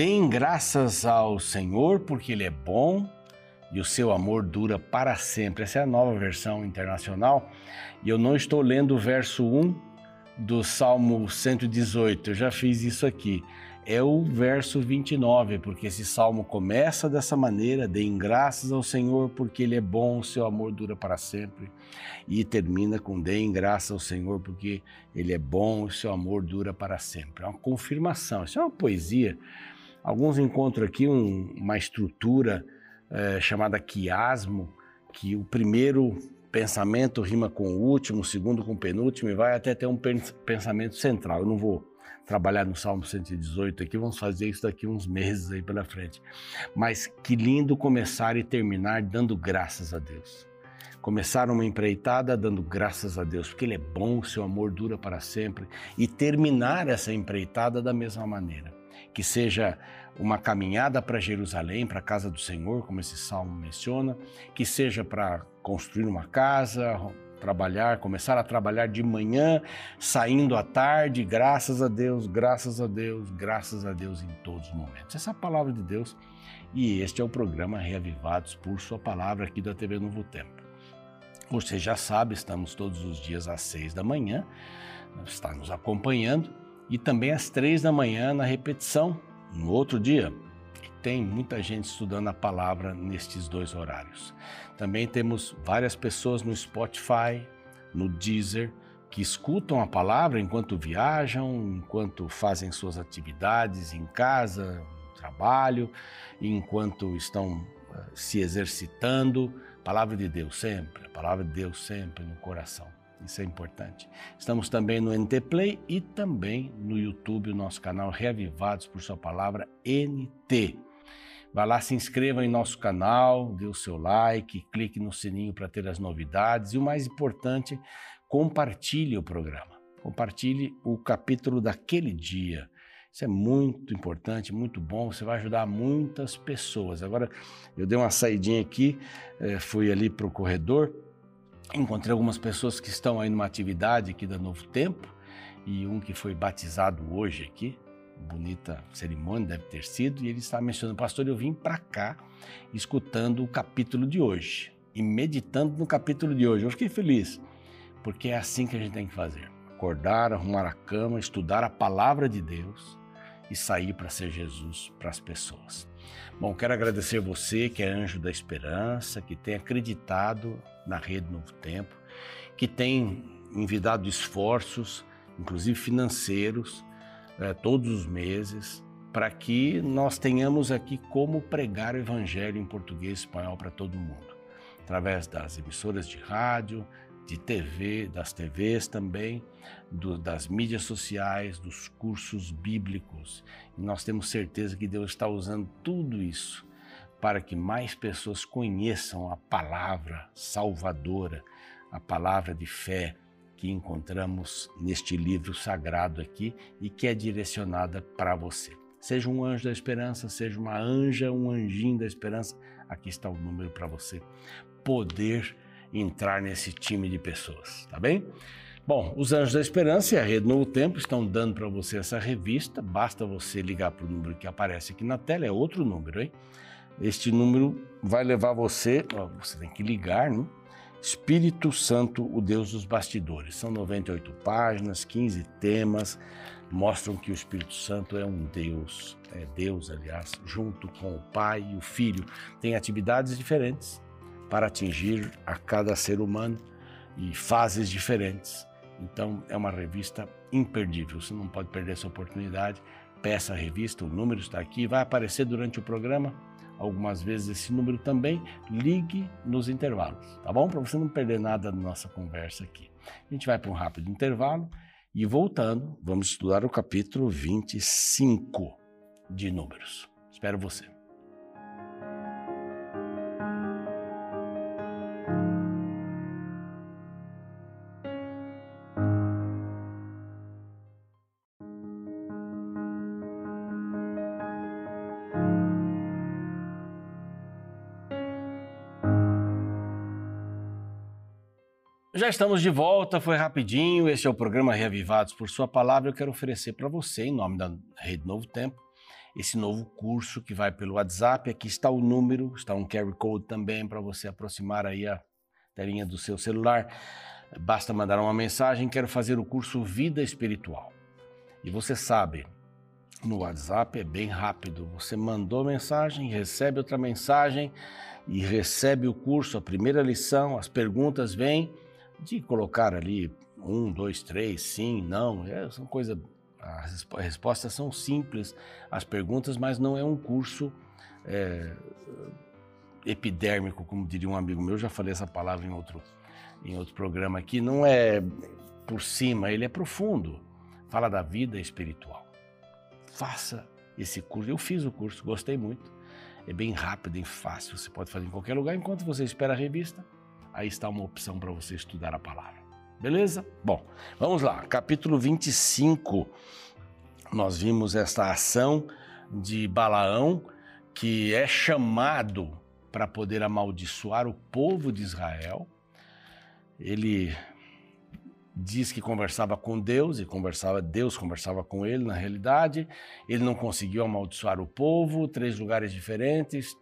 Deem graças ao Senhor, porque Ele é bom e o seu amor dura para sempre. Essa é a nova versão internacional. E eu não estou lendo o verso 1 do Salmo 118, eu já fiz isso aqui é o verso 29, porque esse salmo começa dessa maneira: deem graças ao Senhor, porque Ele é bom, o seu amor dura para sempre. E termina com: deem graças ao Senhor, porque Ele é bom, o seu amor dura para sempre. É uma confirmação, isso é uma poesia. Alguns encontram aqui um, uma estrutura é, chamada quiasmo, que o primeiro pensamento rima com o último, o segundo com o penúltimo, e vai até ter um pensamento central. Eu não vou trabalhar no Salmo 118 aqui, vamos fazer isso daqui uns meses aí pela frente. Mas que lindo começar e terminar dando graças a Deus. Começar uma empreitada dando graças a Deus, porque Ele é bom, seu amor dura para sempre, e terminar essa empreitada da mesma maneira. Que seja uma caminhada para Jerusalém, para a casa do Senhor, como esse salmo menciona, que seja para construir uma casa, trabalhar, começar a trabalhar de manhã, saindo à tarde, graças a Deus, graças a Deus, graças a Deus em todos os momentos. Essa é a palavra de Deus e este é o programa Reavivados por Sua Palavra aqui da TV Novo Tempo. Você já sabe, estamos todos os dias às seis da manhã, está nos acompanhando e também às três da manhã na repetição, no outro dia. Tem muita gente estudando a palavra nestes dois horários. Também temos várias pessoas no Spotify, no Deezer, que escutam a palavra enquanto viajam, enquanto fazem suas atividades em casa, no trabalho, enquanto estão eh, se exercitando. Palavra de Deus sempre, a palavra de Deus sempre no coração. Isso é importante. Estamos também no NT Play e também no YouTube, o nosso canal Reavivados por Sua Palavra NT. Vá lá, se inscreva em nosso canal, dê o seu like, clique no sininho para ter as novidades e o mais importante, compartilhe o programa. Compartilhe o capítulo daquele dia. Isso é muito importante, muito bom. Você vai ajudar muitas pessoas. Agora, eu dei uma saidinha aqui, eh, fui ali para o corredor, encontrei algumas pessoas que estão aí numa atividade aqui da Novo Tempo e um que foi batizado hoje aqui, bonita cerimônia deve ter sido, e ele está mencionando, pastor, eu vim para cá escutando o capítulo de hoje e meditando no capítulo de hoje. Eu fiquei feliz, porque é assim que a gente tem que fazer: acordar, arrumar a cama, estudar a palavra de Deus e sair para ser Jesus para as pessoas. Bom, quero agradecer você que é anjo da esperança, que tem acreditado na Rede Novo Tempo, que tem envidado esforços, inclusive financeiros, é, todos os meses, para que nós tenhamos aqui como pregar o Evangelho em português e espanhol para todo mundo, através das emissoras de rádio, de TV, das TVs também, do, das mídias sociais, dos cursos bíblicos. E nós temos certeza que Deus está usando tudo isso para que mais pessoas conheçam a palavra salvadora, a palavra de fé, que encontramos neste livro sagrado aqui e que é direcionada para você. Seja um anjo da esperança, seja uma anja, um anjinho da esperança, aqui está o número para você poder entrar nesse time de pessoas, tá bem? Bom, os Anjos da Esperança e a Rede Novo Tempo estão dando para você essa revista. Basta você ligar para o número que aparece aqui na tela, é outro número, hein? Este número vai levar você, ó, você tem que ligar, né? Espírito Santo, o Deus dos bastidores. São 98 páginas, 15 temas, mostram que o Espírito Santo é um Deus, é Deus, aliás, junto com o Pai e o Filho. Tem atividades diferentes para atingir a cada ser humano e fases diferentes. Então, é uma revista imperdível. Você não pode perder essa oportunidade. Peça a revista, o número está aqui, vai aparecer durante o programa algumas vezes esse número também, ligue nos intervalos, tá bom? Para você não perder nada da nossa conversa aqui. A gente vai para um rápido intervalo e voltando, vamos estudar o capítulo 25 de Números. Espero você. Já estamos de volta, foi rapidinho. Este é o programa Reavivados por Sua Palavra. Eu quero oferecer para você, em nome da Rede Novo Tempo, esse novo curso que vai pelo WhatsApp. Aqui está o número, está um QR Code também para você aproximar aí a telinha do seu celular. Basta mandar uma mensagem, quero fazer o curso Vida Espiritual. E você sabe, no WhatsApp é bem rápido. Você mandou mensagem, recebe outra mensagem e recebe o curso, a primeira lição, as perguntas vêm de colocar ali um, dois, três, sim, não, é, são coisas. As respostas são simples, as perguntas, mas não é um curso é, epidérmico, como diria um amigo meu. Eu já falei essa palavra em outro, em outro programa aqui. Não é por cima, ele é profundo. Fala da vida espiritual. Faça esse curso. Eu fiz o curso, gostei muito. É bem rápido e fácil. Você pode fazer em qualquer lugar enquanto você espera a revista. Aí está uma opção para você estudar a palavra. Beleza? Bom, vamos lá. Capítulo 25. Nós vimos esta ação de Balaão que é chamado para poder amaldiçoar o povo de Israel. Ele diz que conversava com Deus e conversava Deus conversava com ele na realidade. Ele não conseguiu amaldiçoar o povo três lugares diferentes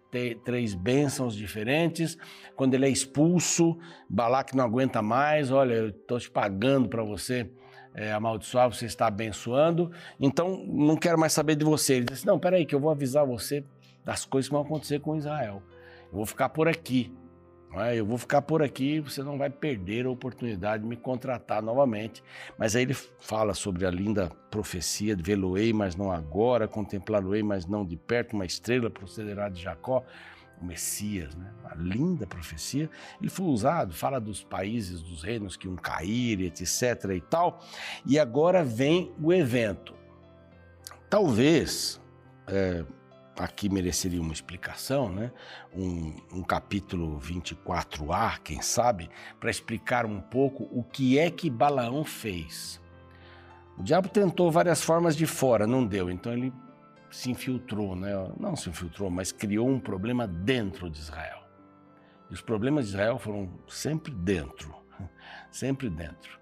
três bênçãos diferentes. Quando ele é expulso Balaque não aguenta mais olha eu estou te pagando para você é, amaldiçoar você está abençoando então não quero mais saber de você. Ele disse não peraí que eu vou avisar você das coisas que vão acontecer com Israel. Eu vou ficar por aqui? Eu vou ficar por aqui, você não vai perder a oportunidade de me contratar novamente. Mas aí ele fala sobre a linda profecia de vê-lo-ei, mas não agora, contemplá-lo-ei, mas não de perto, uma estrela procederá de Jacó, o Messias, né? uma linda profecia. Ele foi usado, fala dos países, dos reinos que iam cair, etc. e tal. E agora vem o evento. Talvez. É, aqui mereceria uma explicação, né? um, um capítulo 24a, quem sabe, para explicar um pouco o que é que Balaão fez. O diabo tentou várias formas de fora, não deu, então ele se infiltrou, né? não se infiltrou, mas criou um problema dentro de Israel. E os problemas de Israel foram sempre dentro, sempre dentro.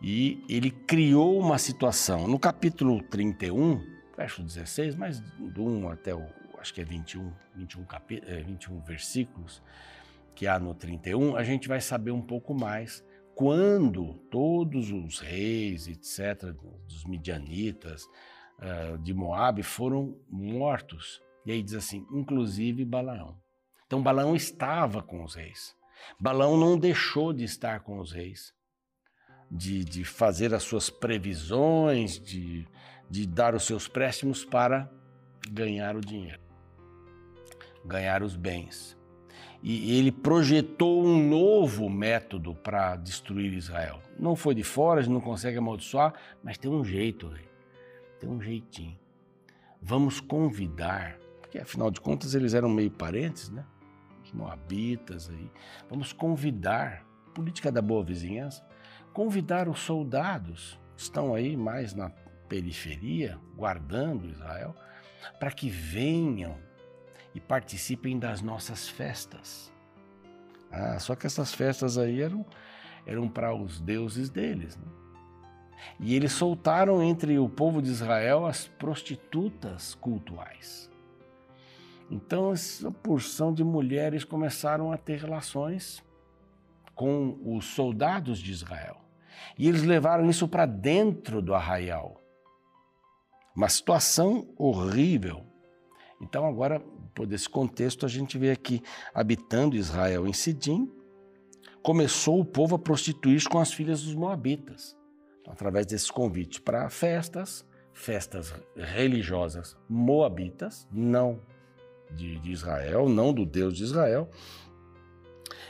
E ele criou uma situação. No capítulo 31, verso 16, mas do 1 até o, acho que é 21, 21, capi, é, 21 versículos que há no 31, a gente vai saber um pouco mais quando todos os reis, etc., dos midianitas, uh, de Moabe, foram mortos. E aí diz assim, inclusive Balaão. Então Balaão estava com os reis. Balaão não deixou de estar com os reis, de, de fazer as suas previsões, de de dar os seus préstimos para ganhar o dinheiro, ganhar os bens. E ele projetou um novo método para destruir Israel. Não foi de fora, a gente não consegue amaldiçoar, mas tem um jeito, tem um jeitinho. Vamos convidar, porque afinal de contas eles eram meio parentes, né? Os moabitas aí. Vamos convidar, política da boa vizinhança, convidar os soldados estão aí mais na periferia, guardando Israel, para que venham e participem das nossas festas. Ah, só que essas festas aí eram, eram para os deuses deles. Né? E eles soltaram entre o povo de Israel as prostitutas cultuais. Então, essa porção de mulheres começaram a ter relações com os soldados de Israel. E eles levaram isso para dentro do arraial. Uma situação horrível. Então, agora, por esse contexto, a gente vê aqui, habitando Israel em Sidim, começou o povo a prostituir-se com as filhas dos Moabitas, então, através desses convites para festas, festas religiosas moabitas, não de, de Israel, não do Deus de Israel.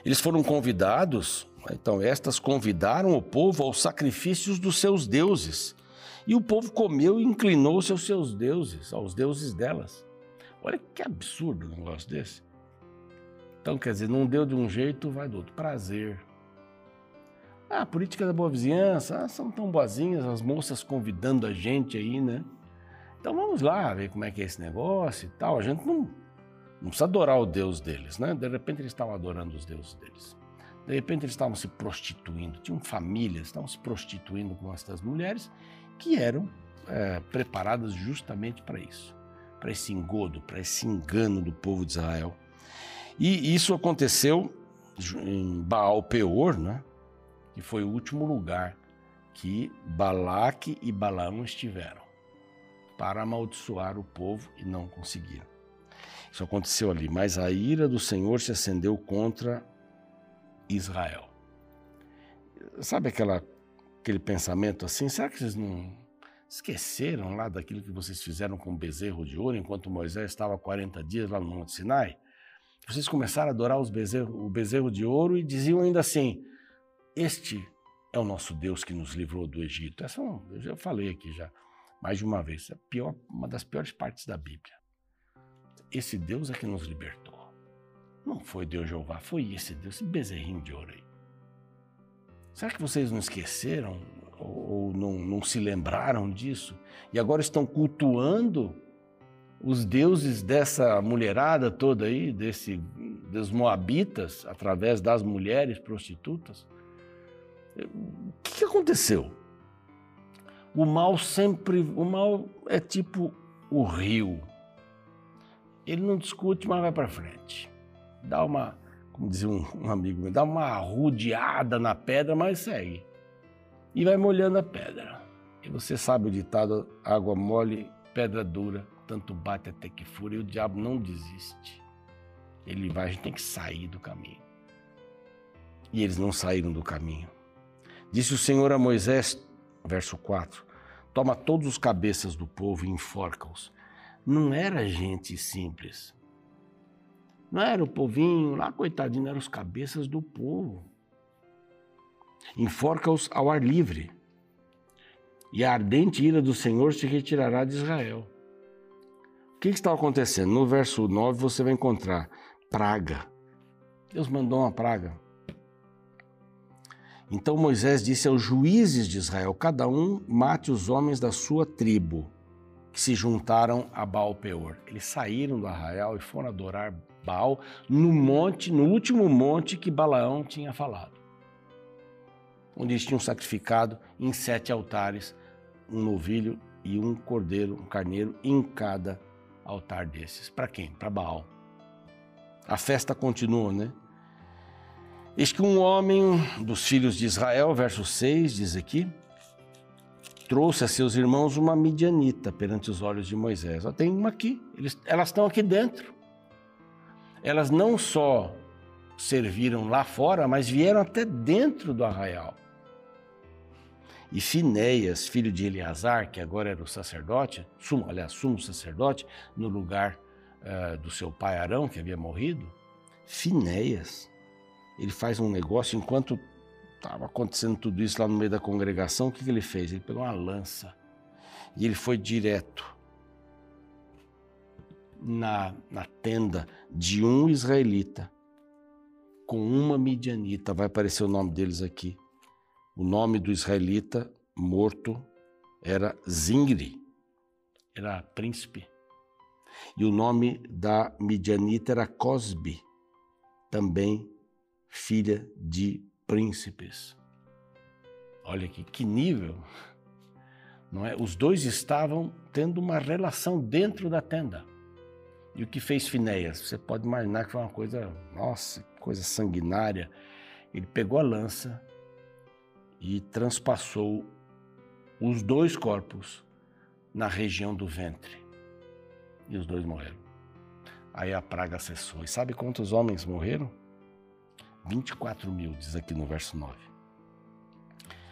Eles foram convidados, então, estas convidaram o povo aos sacrifícios dos seus deuses e o povo comeu e inclinou-se aos seus deuses, aos deuses delas. Olha que absurdo um negócio desse. Então, quer dizer, não deu de um jeito, vai do outro. Prazer. Ah, política da boa vizinhança, ah, são tão boazinhas as moças convidando a gente aí, né? Então vamos lá ver como é que é esse negócio e tal. A gente não, não precisa adorar o Deus deles, né? De repente eles estavam adorando os deuses deles. De repente eles estavam se prostituindo, tinham famílias, estavam se prostituindo com essas mulheres que eram é, preparadas justamente para isso. para esse engodo, para esse engano do povo de Israel. E isso aconteceu em Baal Peor, né? que foi o último lugar que Balaque e Balaão estiveram para amaldiçoar o povo e não conseguiram. Isso aconteceu ali, mas a ira do Senhor se acendeu contra Israel. Sabe aquela, aquele pensamento assim? Será que vocês não esqueceram lá daquilo que vocês fizeram com o bezerro de ouro enquanto Moisés estava 40 dias lá no Monte Sinai? Vocês começaram a adorar bezerro, o bezerro de ouro e diziam ainda assim: Este é o nosso Deus que nos livrou do Egito. Essa é eu já falei aqui já mais de uma vez. É pior, uma das piores partes da Bíblia. Esse Deus é que nos libertou. Não foi Deus Jeová, foi esse Deus, esse bezerrinho de ouro aí. Será que vocês não esqueceram ou, não, não se lembraram disso? E agora estão cultuando os deuses dessa mulherada toda aí, desse, dos moabitas, através das mulheres prostitutas? O que aconteceu? O mal sempre, o mal é tipo o rio. Ele não discute, mas vai para frente. Dá uma, como dizia um, um amigo meu, dá uma rodeada na pedra, mas segue. E vai molhando a pedra. E você sabe o ditado: água mole, pedra dura tanto bate até que fura, e o diabo não desiste. Ele vai, a gente tem que sair do caminho. E eles não saíram do caminho. Disse o Senhor a Moisés, verso 4: Toma todos os cabeças do povo e enforca-os. Não era gente simples. Não era o povinho lá, coitadinho, eram os cabeças do povo. Enforca-os ao ar livre. E a ardente ira do Senhor se retirará de Israel. O que, está acontecendo? No verso 9 você vai encontrar praga. Deus mandou uma praga. Então Moisés disse aos juízes de Israel: Cada um mate os homens da sua tribo que se juntaram a Baal Peor. Eles saíram do arraial e foram adorar Baal no monte, no último monte que Balaão tinha falado. Onde eles tinham sacrificado em sete altares um novilho e um cordeiro, um carneiro em cada altar desses. Para quem? Para Baal. A festa continua, né? Eis que um homem dos filhos de Israel, verso 6, diz aqui, trouxe a seus irmãos uma midianita perante os olhos de Moisés. Ó, tem uma aqui, eles, elas estão aqui dentro. Elas não só serviram lá fora, mas vieram até dentro do arraial. E Finéias, filho de Eleazar, que agora era o sacerdote, sumo, aliás, sumo sacerdote, no lugar uh, do seu pai Arão, que havia morrido, Finéias, ele faz um negócio enquanto estava acontecendo tudo isso lá no meio da congregação, o que, que ele fez? Ele pegou uma lança e ele foi direto na, na tenda de um israelita com uma midianita, vai aparecer o nome deles aqui. O nome do israelita morto era Zingri, era príncipe. E o nome da midianita era Cosbi, também filha de príncipes. Olha aqui, que nível! Não é? Os dois estavam tendo uma relação dentro da tenda. E o que fez Finéias? Você pode imaginar que foi uma coisa, nossa, coisa sanguinária. Ele pegou a lança, e transpassou os dois corpos na região do ventre. E os dois morreram. Aí a praga cessou. E sabe quantos homens morreram? 24 mil, diz aqui no verso 9.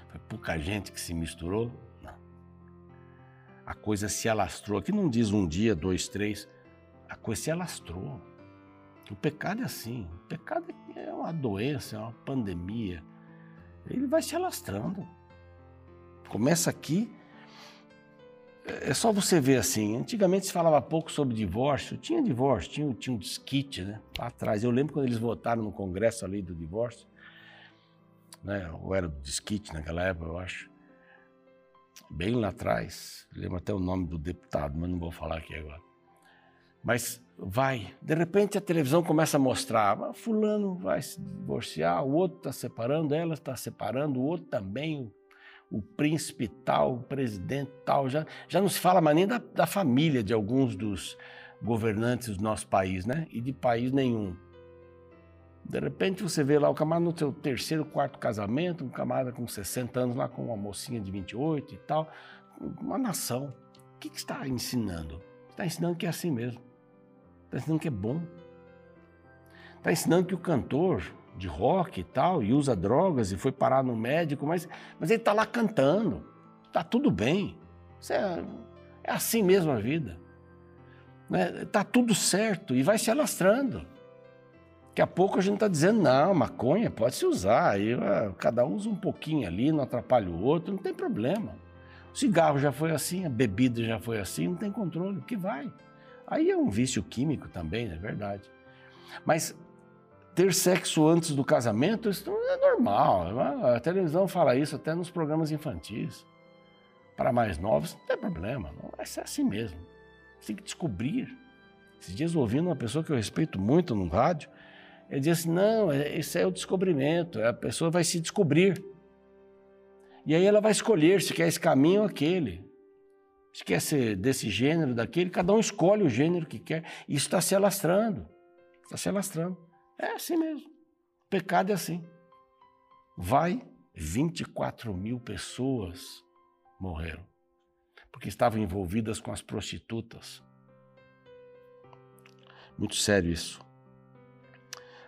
Foi pouca gente que se misturou? Não. A coisa se alastrou. Aqui não diz um dia, dois, três. A coisa se alastrou. O pecado é assim. O pecado é uma doença, é uma pandemia ele vai se alastrando. Começa aqui. É só você ver assim. Antigamente se falava pouco sobre divórcio. Tinha divórcio, tinha, tinha um desquite, né? Lá atrás. Eu lembro quando eles votaram no Congresso ali do divórcio. Né? Ou era do desquite naquela época, eu acho. Bem lá atrás. Lembro até o nome do deputado, mas não vou falar aqui agora. Mas vai. De repente a televisão começa a mostrar, ah, fulano vai se divorciar, o outro está separando, ela está separando, o outro também, o príncipe tal, o presidente tal. Já, já não se fala mais nem da, da família de alguns dos governantes do nosso país, né? E de país nenhum. De repente você vê lá o camarada no seu terceiro, quarto casamento, um camarada com 60 anos lá com uma mocinha de 28 e tal. Uma nação. O que, que está ensinando? Está ensinando que é assim mesmo. Está ensinando que é bom. Está ensinando que o cantor de rock e tal, e usa drogas e foi parar no médico, mas, mas ele está lá cantando. Está tudo bem. É, é, assim mesmo a vida. Está né? Tá tudo certo e vai se alastrando. Daqui a pouco a gente está dizendo, não, maconha pode se usar, aí, ah, cada um usa um pouquinho ali, não atrapalha o outro, não tem problema. O cigarro já foi assim, a bebida já foi assim, não tem controle, o que vai? Aí é um vício químico também, é verdade. Mas ter sexo antes do casamento, isso é normal. A televisão fala isso até nos programas infantis. Para mais novos, não tem problema, não vai ser assim mesmo. Você tem que descobrir. Esses dias ouvindo uma pessoa que eu respeito muito no rádio, ele diz assim: não, esse é o descobrimento, a pessoa vai se descobrir. E aí ela vai escolher se quer esse caminho ou aquele. Se quer ser desse gênero, daquele, cada um escolhe o gênero que quer. Isso está se alastrando. Está se alastrando. É assim mesmo. O pecado é assim. Vai, 24 mil pessoas morreram. Porque estavam envolvidas com as prostitutas. Muito sério isso.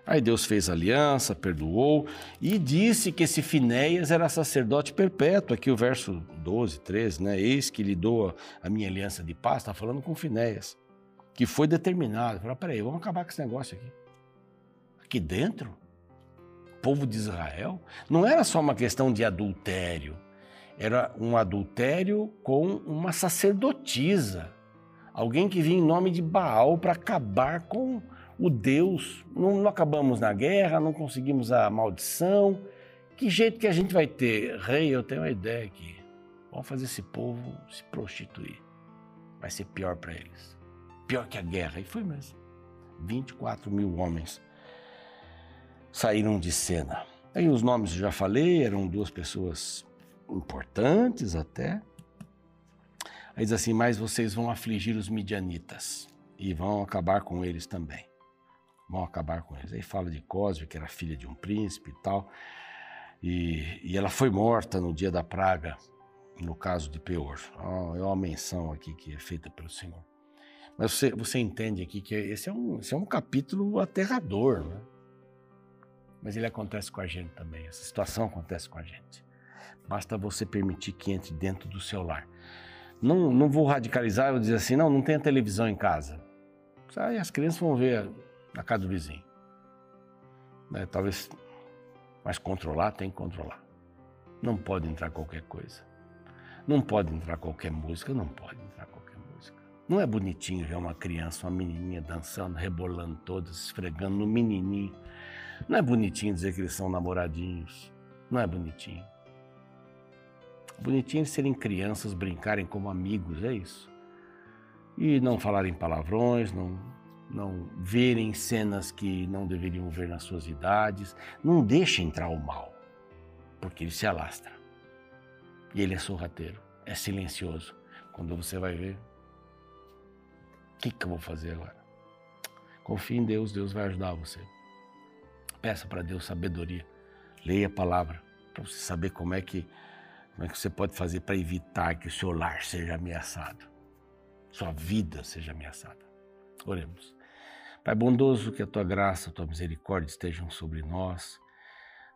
Aí Deus fez aliança, perdoou e disse que esse Finéias era sacerdote perpétuo. Aqui o verso 12, 13, né? Eis que lhe dou a minha aliança de paz, está falando com Finéias, que foi determinado. Falou, peraí, vamos acabar com esse negócio aqui. Aqui dentro, povo de Israel, não era só uma questão de adultério, era um adultério com uma sacerdotisa, alguém que vinha em nome de Baal para acabar com o Deus. Não, não, acabamos na guerra, não conseguimos a maldição. Que jeito que a gente vai ter? Rei, eu tenho uma ideia aqui. Vamos fazer esse povo se prostituir. Vai ser pior para eles. Pior que a guerra. E foi mesmo. 24 mil homens saíram de cena. Aí os nomes eu já falei, eram duas pessoas importantes até. Aí diz assim: Mas vocês vão afligir os midianitas e vão acabar com eles também vão acabar com eles. Aí fala de Cosme, que era filha de um príncipe e tal, e, e ela foi morta no dia da praga, no caso de Peor. É uma menção aqui que é feita pelo Senhor. Mas você, você entende aqui que esse é um, esse é um capítulo aterrador, né? Mas ele acontece com a gente também, essa situação acontece com a gente. Basta você permitir que entre dentro do seu lar. Não, não vou radicalizar, eu vou dizer assim, não, não tem televisão em casa. Aí as crianças vão ver na casa do vizinho. Né? Talvez, mas controlar tem que controlar. Não pode entrar qualquer coisa. Não pode entrar qualquer música, não pode entrar qualquer música. Não é bonitinho ver uma criança, uma menininha dançando, rebolando todas, esfregando no menininho. Não é bonitinho dizer que eles são namoradinhos. Não é bonitinho. Bonitinho serem crianças, brincarem como amigos, é isso. E não falarem palavrões, não não verem cenas que não deveriam ver nas suas idades. Não deixe entrar o mal, porque ele se alastra. E ele é sorrateiro, é silencioso. Quando você vai ver, o que, que eu vou fazer agora? Confie em Deus, Deus vai ajudar você. Peça para Deus sabedoria. Leia a palavra para você saber como é que como é que você pode fazer para evitar que o seu lar seja ameaçado, sua vida seja ameaçada. Oremos. Pai bondoso, que a tua graça, a tua misericórdia estejam sobre nós.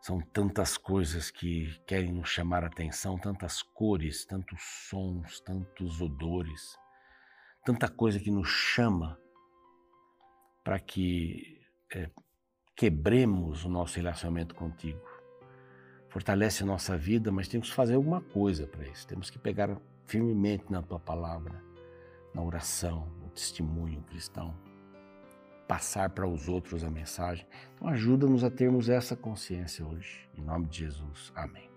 São tantas coisas que querem nos chamar a atenção, tantas cores, tantos sons, tantos odores, tanta coisa que nos chama para que é, quebremos o nosso relacionamento contigo. Fortalece a nossa vida, mas temos que fazer alguma coisa para isso. Temos que pegar firmemente na tua palavra, na oração, no testemunho cristão passar para os outros a mensagem. Então ajuda-nos a termos essa consciência hoje. Em nome de Jesus. Amém.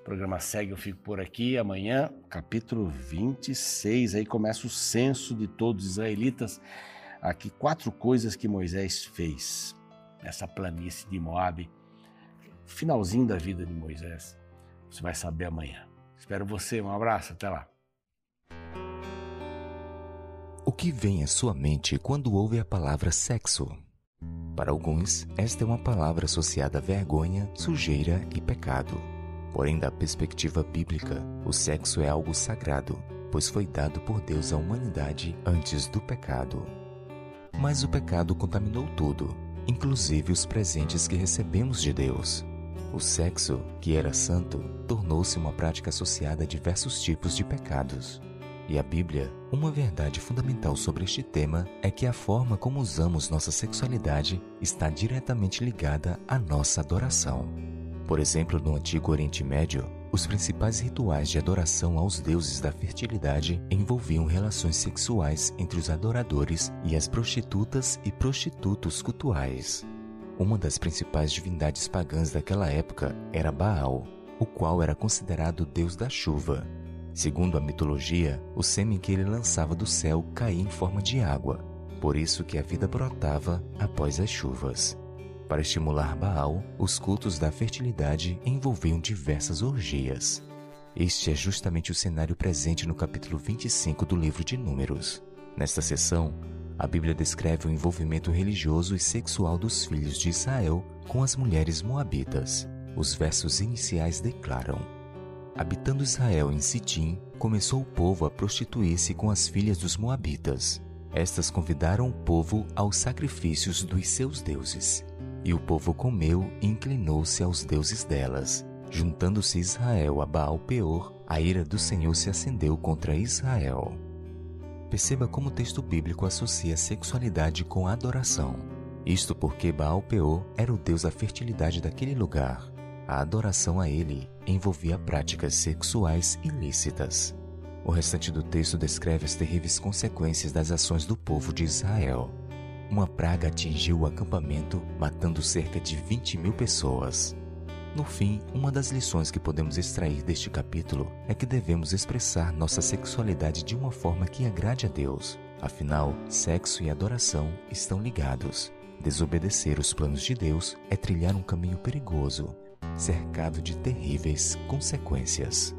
O programa segue, eu fico por aqui. Amanhã, capítulo 26, aí começa o censo de todos os israelitas. Aqui quatro coisas que Moisés fez nessa planície de Moabe. Finalzinho da vida de Moisés. Você vai saber amanhã. Espero você. Um abraço. Até lá. Que vem à sua mente quando ouve a palavra sexo? Para alguns, esta é uma palavra associada a vergonha, sujeira e pecado. Porém, da perspectiva bíblica, o sexo é algo sagrado, pois foi dado por Deus à humanidade antes do pecado. Mas o pecado contaminou tudo, inclusive os presentes que recebemos de Deus. O sexo, que era santo, tornou-se uma prática associada a diversos tipos de pecados. E a Bíblia, uma verdade fundamental sobre este tema é que a forma como usamos nossa sexualidade está diretamente ligada à nossa adoração. Por exemplo, no Antigo Oriente Médio, os principais rituais de adoração aos deuses da fertilidade envolviam relações sexuais entre os adoradores e as prostitutas e prostitutos cultuais. Uma das principais divindades pagãs daquela época era Baal, o qual era considerado deus da chuva Segundo a mitologia, o sêmen que ele lançava do céu caía em forma de água, por isso que a vida brotava após as chuvas. Para estimular Baal, os cultos da fertilidade envolviam diversas orgias. Este é justamente o cenário presente no capítulo 25 do livro de Números. Nesta seção, a Bíblia descreve o envolvimento religioso e sexual dos filhos de Israel com as mulheres moabitas. Os versos iniciais declaram: Habitando Israel em Sitim, começou o povo a prostituir-se com as filhas dos Moabitas. Estas convidaram o povo aos sacrifícios dos seus deuses. E o povo comeu e inclinou-se aos deuses delas. Juntando-se Israel a Baal Peor, a ira do Senhor se acendeu contra Israel. Perceba como o texto bíblico associa sexualidade com adoração. Isto porque Baal Peor era o deus da fertilidade daquele lugar. A adoração a ele envolvia práticas sexuais ilícitas. O restante do texto descreve as terríveis consequências das ações do povo de Israel. Uma praga atingiu o acampamento, matando cerca de 20 mil pessoas. No fim, uma das lições que podemos extrair deste capítulo é que devemos expressar nossa sexualidade de uma forma que agrade a Deus. Afinal, sexo e adoração estão ligados. Desobedecer os planos de Deus é trilhar um caminho perigoso cercado de terríveis consequências.